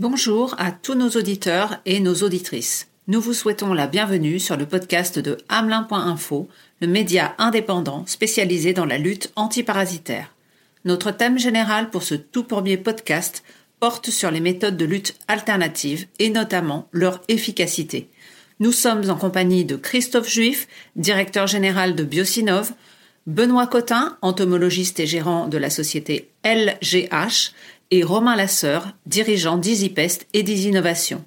Bonjour à tous nos auditeurs et nos auditrices. Nous vous souhaitons la bienvenue sur le podcast de Hamelin.info, le média indépendant spécialisé dans la lutte antiparasitaire. Notre thème général pour ce tout premier podcast porte sur les méthodes de lutte alternatives et notamment leur efficacité. Nous sommes en compagnie de Christophe Juif, directeur général de Biosinov, Benoît Cotin, entomologiste et gérant de la société LGH, et Romain Lasseur, dirigeant d'EasyPest et d'EasyNovation.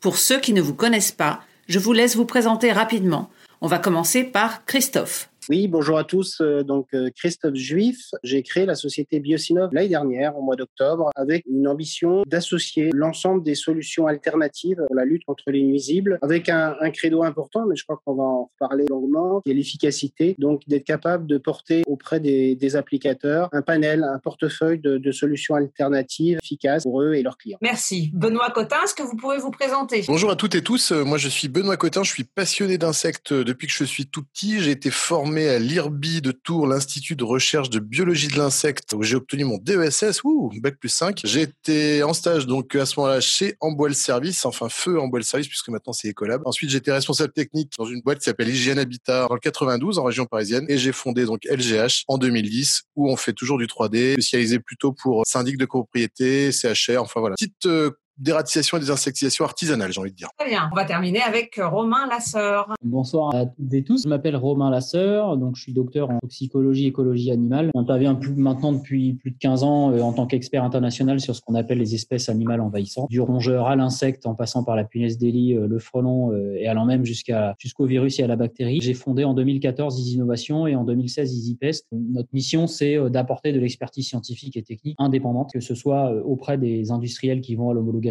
Pour ceux qui ne vous connaissent pas, je vous laisse vous présenter rapidement. On va commencer par Christophe. Oui, bonjour à tous. Euh, donc euh, Christophe Juif, j'ai créé la société Biosinov l'année dernière, au mois d'octobre, avec une ambition d'associer l'ensemble des solutions alternatives pour la lutte contre les nuisibles, avec un, credo important, mais je crois qu'on va en reparler longuement, qui est l'efficacité. Donc d'être capable de porter auprès des, applicateurs un panel, un portefeuille de, de, solutions alternatives efficaces pour eux et leurs clients. Merci. Benoît Cotin, est-ce que vous pouvez vous présenter? Bonjour à toutes et tous. Moi, je suis Benoît Cotin. Je suis passionné d'insectes depuis que je suis tout petit. J'ai été formé à l'IRBI de Tours, l'Institut de recherche de biologie de l'insecte, où j'ai obtenu mon DESS, ouh, bac plus 5. J'ai été en stage donc à ce moment-là chez Amboile Service, enfin Feu Amboile Service, puisque maintenant c'est Ecolab. Ensuite, j'étais responsable technique dans une boîte qui s'appelle Hygiène Habitat dans le 92, en région parisienne, et j'ai fondé donc LGH en 2010, où on fait toujours du 3D, spécialisé plutôt pour syndic de copropriété, CHR, enfin voilà. Petite euh, d'ératisation et des insectisations artisanales, j'ai envie de dire. Très bien. On va terminer avec Romain Lasseur. Bonsoir à toutes et tous. Je m'appelle Romain Lasseur, donc je suis docteur en toxicologie écologie animale. J'interviens plus, maintenant depuis plus de 15 ans euh, en tant qu'expert international sur ce qu'on appelle les espèces animales envahissantes, du rongeur à l'insecte en passant par la punaise d'Elie, euh, le frelon euh, et allant même jusqu'à jusqu'au virus et à la bactérie. J'ai fondé en 2014 Easy Innovation et en 2016 EasyPest. Notre mission, c'est d'apporter de l'expertise scientifique et technique indépendante, que ce soit auprès des industriels qui vont à l'homologation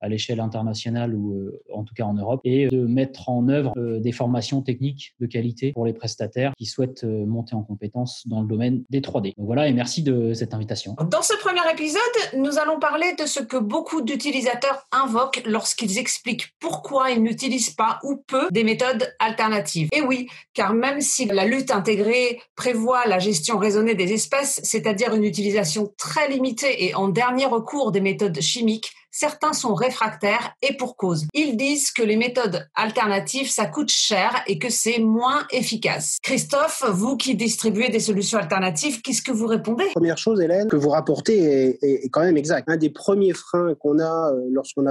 à l'échelle internationale ou euh, en tout cas en Europe, et de mettre en œuvre euh, des formations techniques de qualité pour les prestataires qui souhaitent euh, monter en compétences dans le domaine des 3D. Donc voilà, et merci de cette invitation. Dans ce premier épisode, nous allons parler de ce que beaucoup d'utilisateurs invoquent lorsqu'ils expliquent pourquoi ils n'utilisent pas ou peu des méthodes alternatives. Et oui, car même si la lutte intégrée prévoit la gestion raisonnée des espèces, c'est-à-dire une utilisation très limitée et en dernier recours des méthodes chimiques, certains sont réfractaires et pour cause. Ils disent que les méthodes alternatives, ça coûte cher et que c'est moins efficace. Christophe, vous qui distribuez des solutions alternatives, qu'est-ce que vous répondez? Première chose, Hélène, que vous rapportez est, quand même exact. Un des premiers freins qu'on a euh, lorsqu'on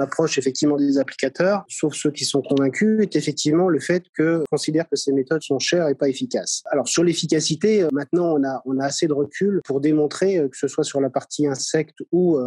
approche effectivement des applicateurs, sauf ceux qui sont convaincus, est effectivement le fait qu'on considère que ces méthodes sont chères et pas efficaces. Alors sur l'efficacité, euh, maintenant on a, assez de recul pour démontrer euh, que ce soit sur la partie insecte ou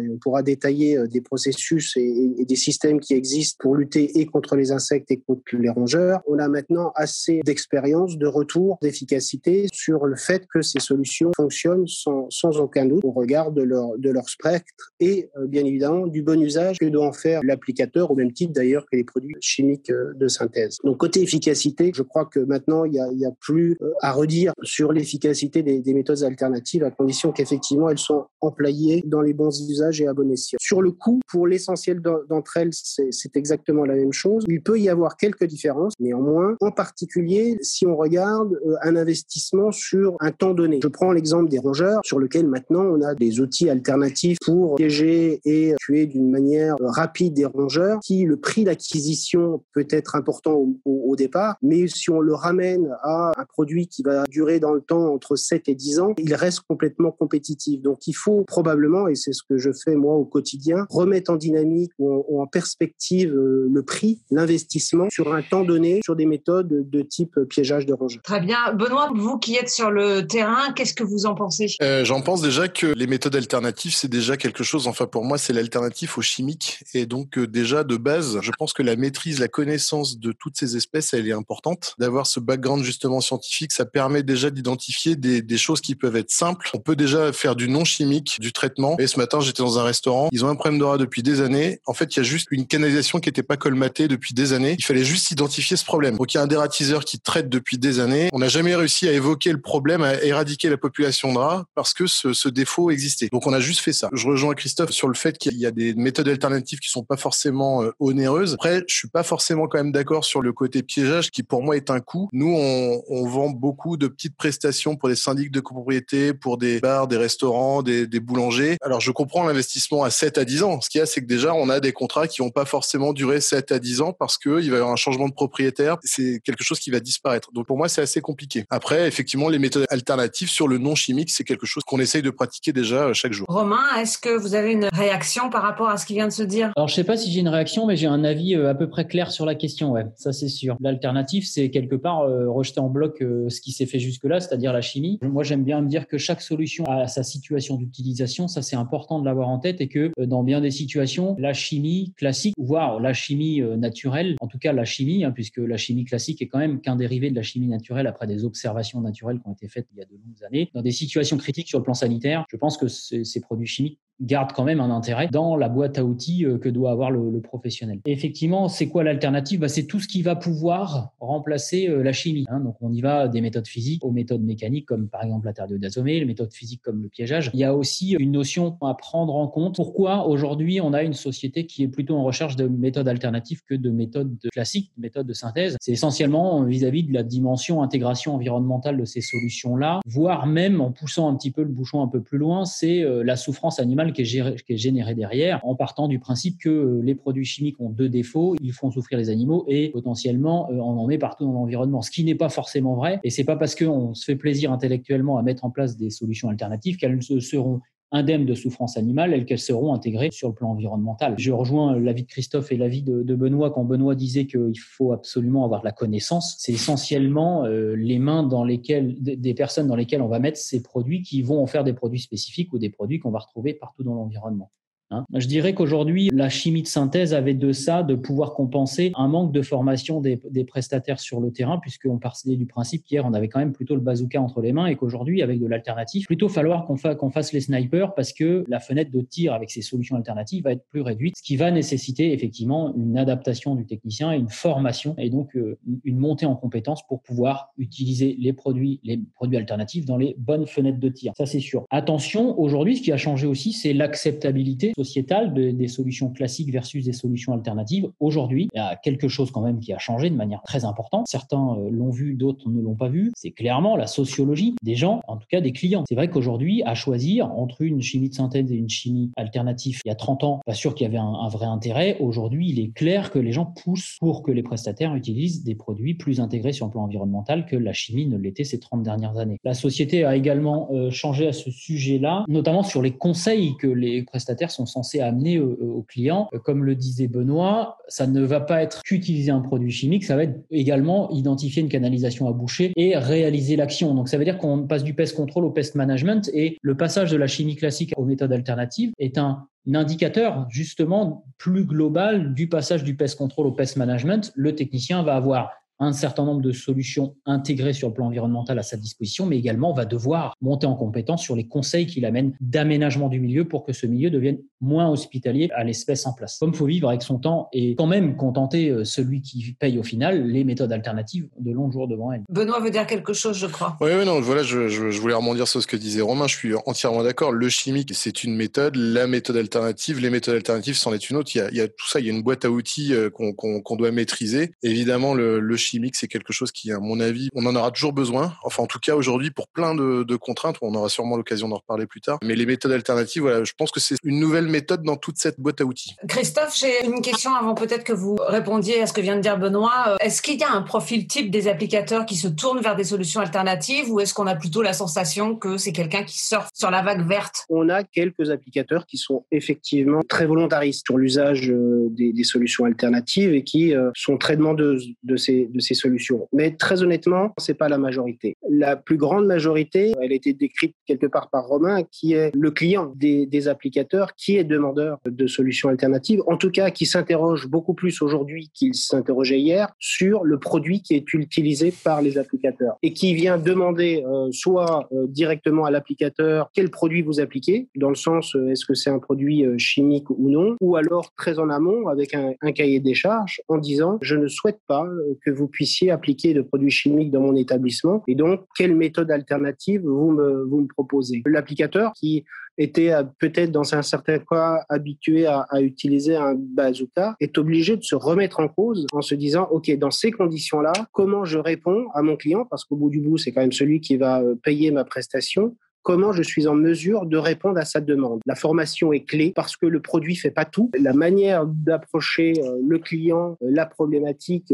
et on pourra détailler euh, des processus et, des systèmes qui existent pour lutter et contre les insectes et contre les rongeurs. On a maintenant assez d'expérience, de retour, d'efficacité sur le fait que ces solutions fonctionnent sans, aucun doute au regard de leur, spectre et euh, bien évidemment du bon usage que doit en faire l'applicateur au même titre d'ailleurs que les produits chimiques euh, de synthèse. Donc côté efficacité, je crois que maintenant il n'y a, plus à redire sur l'efficacité des, des méthodes alternatives à condition qu'effectivement elles sont employées dans les bons usages et à bon escient. Sur le coût, pour l'essentiel d'entre elles, c'est exactement la même chose. Il peut y avoir quelques différences, néanmoins, en particulier si on regarde euh, un investissement sur un temps donné. Je prends l'exemple des rongeurs, sur lequel maintenant on a des outils alternatifs pour piéger et tuer d'une manière rapide des rongeurs, qui le prix d'acquisition peut être important au, au, départ, mais si on le ramène à un produit qui va durer dans le temps entre 7 et 10 ans, il reste complètement compétitif. Donc il faut probablement, et c'est ce que je je fais moi au quotidien, remettre en dynamique ou en, perspective euh, le prix, l'investissement sur un temps donné, sur des méthodes de type piégeage de rongeurs. Très bien. Benoît, vous qui êtes sur le terrain, qu'est-ce que vous en pensez? Euh, J'en pense déjà que les méthodes alternatives, c'est déjà quelque chose, enfin pour moi, c'est l'alternative aux chimiques. Et donc euh, déjà de base, je pense que la maîtrise, la connaissance de toutes ces espèces, elle est importante. D'avoir ce background justement scientifique, ça permet déjà d'identifier des, des choses qui peuvent être simples. On peut déjà faire du non chimique, du traitement. Et ce matin, dans un restaurant. Ils ont un problème de rats depuis des années. En fait, il y a juste une canalisation qui n'était pas colmatée depuis des années. Il fallait juste identifier ce problème. Donc, il y a un dératiseur qui traite depuis des années. On n'a jamais réussi à évoquer le problème, à éradiquer la population de rats parce que ce, défaut existait. Donc, on a juste fait ça. Je rejoins Christophe sur le fait qu'il y a des méthodes alternatives qui sont pas forcément euh, onéreuses. Après, je suis pas forcément quand même d'accord sur le côté piégeage qui pour moi est un coût. Nous, on, on vend beaucoup de petites prestations pour des syndics de copropriété, pour des bars, des restaurants, des, des boulangers. Alors, je comprends l'investissement à 7 à 10 ans. Ce qu'il y a, c'est que déjà, on a des contrats qui n'ont pas forcément duré 7 à 10 ans parce qu'il va y avoir un changement de propriétaire. C'est quelque chose qui va disparaître. Donc pour moi, c'est assez compliqué. Après, effectivement, les méthodes alternatives sur le non chimique, c'est quelque chose qu'on essaye de pratiquer déjà euh, chaque jour. Romain, est-ce que vous avez une réaction par rapport à ce qui vient de se dire? Alors, je sais pas si j'ai une réaction, mais j'ai un avis euh, à peu près clair sur la question. Ouais, ça c'est sûr. L'alternative, c'est quelque part euh, rejeter en bloc ce qui s'est fait jusque-là, c'est-à-dire la chimie. Moi, j'aime bien me dire que chaque solution a sa situation d'utilisation. Ça, c'est important de l'avoir en tête et que dans bien des situations, la chimie classique, voire la chimie naturelle, en tout cas la chimie, hein, puisque la chimie classique est quand même qu'un dérivé de la chimie naturelle après des observations naturelles qui ont été faites il y a de longues années. Dans des situations critiques sur le plan sanitaire, je pense que ces produits chimiques garde quand même un intérêt dans la boîte à outils euh, que doit avoir le, professionnel. effectivement, c'est quoi l'alternative? Bah, C'est tout ce qui va pouvoir remplacer euh, la chimie. Hein. Donc on y va des méthodes physiques aux méthodes mécaniques comme par exemple la de les méthodes physiques comme le piégeage. Il y a aussi une notion à prendre en compte. Pourquoi aujourd'hui on a une société qui est plutôt en recherche de méthodes alternatives que de méthodes classiques, de méthodes de synthèse? C'est essentiellement vis-à-vis -vis de la dimension intégration environnementale de ces solutions-là, voire même en poussant un petit peu le bouchon un peu plus loin, c'est euh, la souffrance animale qui est, généré, derrière, en partant du principe que euh, les produits chimiques ont deux défauts, ils font souffrir les animaux et potentiellement euh, on en met partout dans l'environnement, ce qui n'est pas forcément vrai. Et c'est pas parce qu'on se fait plaisir intellectuellement à mettre en place des solutions alternatives qu'elles seront indemnes de souffrance animale, elles qu'elles seront intégrées sur le plan environnemental. Je rejoins l'avis de Christophe et l'avis de, de, Benoît quand Benoît disait qu'il faut absolument avoir la connaissance. C'est essentiellement euh, les mains dans lesquelles des personnes dans lesquelles on va mettre ces produits qui vont en faire des produits spécifiques ou des produits qu'on va retrouver partout dans l'environnement. Hein. Je dirais qu'aujourd'hui, la chimie de synthèse avait de ça, de pouvoir compenser un manque de formation des, prestataires sur le terrain, puisqu'on partait du principe qu'hier, on avait quand même plutôt le bazooka entre les mains et qu'aujourd'hui, avec de l'alternative, plutôt falloir qu'on fasse les snipers parce que la fenêtre de tir avec ces solutions alternatives va être plus réduite, ce qui va nécessiter effectivement une adaptation du technicien une formation et donc euh, une montée en compétences pour pouvoir utiliser les produits, les produits alternatifs dans les bonnes fenêtres de tir. Ça, c'est sûr. Attention, aujourd'hui, ce qui a changé aussi, c'est l'acceptabilité sociétale des solutions classiques versus des solutions alternatives. Aujourd'hui, il y a quelque chose quand même qui a changé de manière très importante. Certains euh, l'ont vu, d'autres ne l'ont pas vu. C'est clairement la sociologie des gens, en tout cas des clients. C'est vrai qu'aujourd'hui, à choisir entre une chimie de synthèse et une chimie alternative, il y a 30 ans, pas sûr qu'il y avait un, vrai intérêt. Aujourd'hui, il est clair que les gens poussent pour que les prestataires utilisent des produits plus intégrés sur le plan environnemental que la chimie ne l'était ces 30 dernières années. La société a également euh, changé à ce sujet-là, notamment sur les conseils que les prestataires sont censé amener au, client. Comme le disait Benoît, ça ne va pas être qu'utiliser un produit chimique, ça va être également identifier une canalisation à boucher et réaliser l'action. Donc ça veut dire qu'on passe du pest control au pest management et le passage de la chimie classique aux méthodes alternatives est un indicateur justement plus global du passage du pest control au pest management. Le technicien va avoir un certain nombre de solutions intégrées sur le plan environnemental à sa disposition, mais également va devoir monter en compétence sur les conseils qu'il amène d'aménagement du milieu pour que ce milieu devienne moins hospitalier à l'espèce en place. Comme il faut vivre avec son temps et quand même contenter euh, celui qui paye au final les méthodes alternatives de longs jours devant elle. Benoît veut dire quelque chose, je crois. Oui, oui, non, voilà, je, je, voulais rebondir sur ce que disait Romain. Je suis entièrement d'accord. Le chimique, c'est une méthode. La méthode alternative, les méthodes alternatives, c'en est une autre. Il y a, il y a tout ça. Il y a une boîte à outils euh, qu'on doit maîtriser. Évidemment, le, le chimique, c'est quelque chose qui, à mon avis, on en aura toujours besoin. Enfin, en tout cas, aujourd'hui, pour plein de, de contraintes, on aura sûrement l'occasion d'en reparler plus tard. Mais les méthodes alternatives, voilà, je pense que c'est une nouvelle méthode dans toute cette boîte à outils. Christophe, j'ai une question avant peut-être que vous répondiez à ce que vient de dire Benoît. Euh, est-ce qu'il y a un profil type des applicateurs qui se tournent vers des solutions alternatives ou est-ce qu'on a plutôt la sensation que c'est quelqu'un qui surfe sur la vague verte? On a quelques applicateurs qui sont effectivement très volontaristes sur l'usage euh, des, des, solutions alternatives et qui euh, sont très demandeuses de ces, de ces solutions mais très honnêtement, c'est pas la majorité. La plus grande majorité, elle a été décrite quelque part par Romain, qui est le client des, applicateurs, qui est demandeur de solutions alternatives, en tout cas qui s'interroge beaucoup plus aujourd'hui qu'il s'interrogeait hier sur le produit qui est utilisé par les applicateurs et qui vient demander euh, soit euh, directement à l'applicateur quel produit vous appliquez, dans le sens euh, est-ce que c'est un produit chimique ou non, ou alors très en amont avec un cahier des charges en disant je ne souhaite pas que vous puissiez appliquer de produits chimiques dans mon établissement et donc quelle méthode alternative vous me, vous proposez? L'applicateur qui était euh, peut-être dans un certain cas habitué à, à, utiliser un bazooka, est obligé de se remettre en cause en se disant, OK, dans ces conditions-là, comment je réponds à mon client? Parce qu'au bout du bout, c'est quand même celui qui va euh, payer ma prestation comment je suis en mesure de répondre à sa demande? La formation est clé parce que le produit fait pas tout. La manière d'approcher euh, le client, la problématique,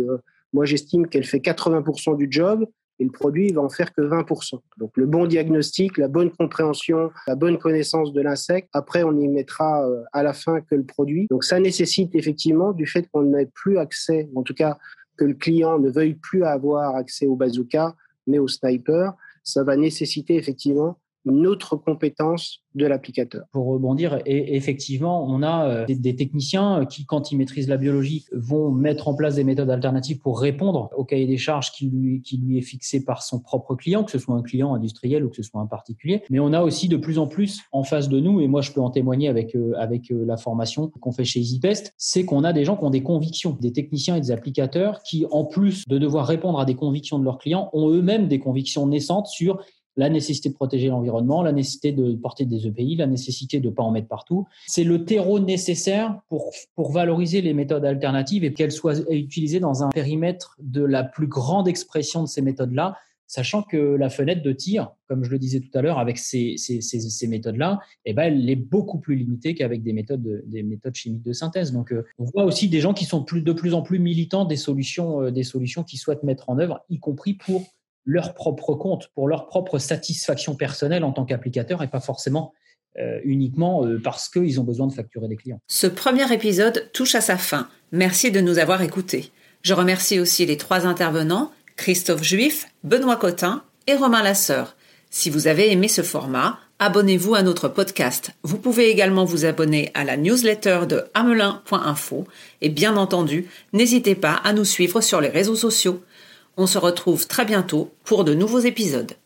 moi j'estime qu'elle fait 80% du job et le produit va en faire que 20%. Donc le bon diagnostic, la bonne compréhension, la bonne connaissance de l'insecte, après on y mettra à la fin que le produit. Donc ça nécessite effectivement du fait qu'on n'ait plus accès, en tout cas que le client ne veuille plus avoir accès au bazooka, mais au sniper, ça va nécessiter effectivement une autre compétence de l'applicateur. Pour rebondir, et effectivement, on a euh, des, techniciens qui, quand ils maîtrisent la biologie, vont mettre en place des méthodes alternatives pour répondre au cahier des charges qui lui, qui lui est fixé par son propre client, que ce soit un client industriel ou que ce soit un particulier. Mais on a aussi de plus en plus en face de nous, et moi je peux en témoigner avec, euh, avec euh, la formation qu'on fait chez EasyPest, c'est qu'on a des gens qui ont des convictions, des techniciens et des applicateurs qui, en plus de devoir répondre à des convictions de leurs clients, ont eux-mêmes des convictions naissantes sur la nécessité de protéger l'environnement, la nécessité de porter des EPI, la nécessité de ne pas en mettre partout. C'est le terreau nécessaire pour, pour valoriser les méthodes alternatives et qu'elles soient utilisées dans un périmètre de la plus grande expression de ces méthodes-là, sachant que la fenêtre de tir, comme je le disais tout à l'heure, avec ces, ces, ces, méthodes-là, eh ben, elle est beaucoup plus limitée qu'avec des méthodes, des méthodes chimiques de synthèse. Donc, euh, on voit aussi des gens qui sont plus, de plus en plus militants des solutions, euh, des solutions qu'ils souhaitent mettre en œuvre, y compris pour leur propre compte, pour leur propre satisfaction personnelle en tant qu'applicateur et pas forcément euh, uniquement euh, parce qu'ils ont besoin de facturer des clients. Ce premier épisode touche à sa fin. Merci de nous avoir écoutés. Je remercie aussi les trois intervenants, Christophe Juif, Benoît Cotin et Romain Lasseur. Si vous avez aimé ce format, abonnez-vous à notre podcast. Vous pouvez également vous abonner à la newsletter de amelin.info et bien entendu, n'hésitez pas à nous suivre sur les réseaux sociaux. On se retrouve très bientôt pour de nouveaux épisodes.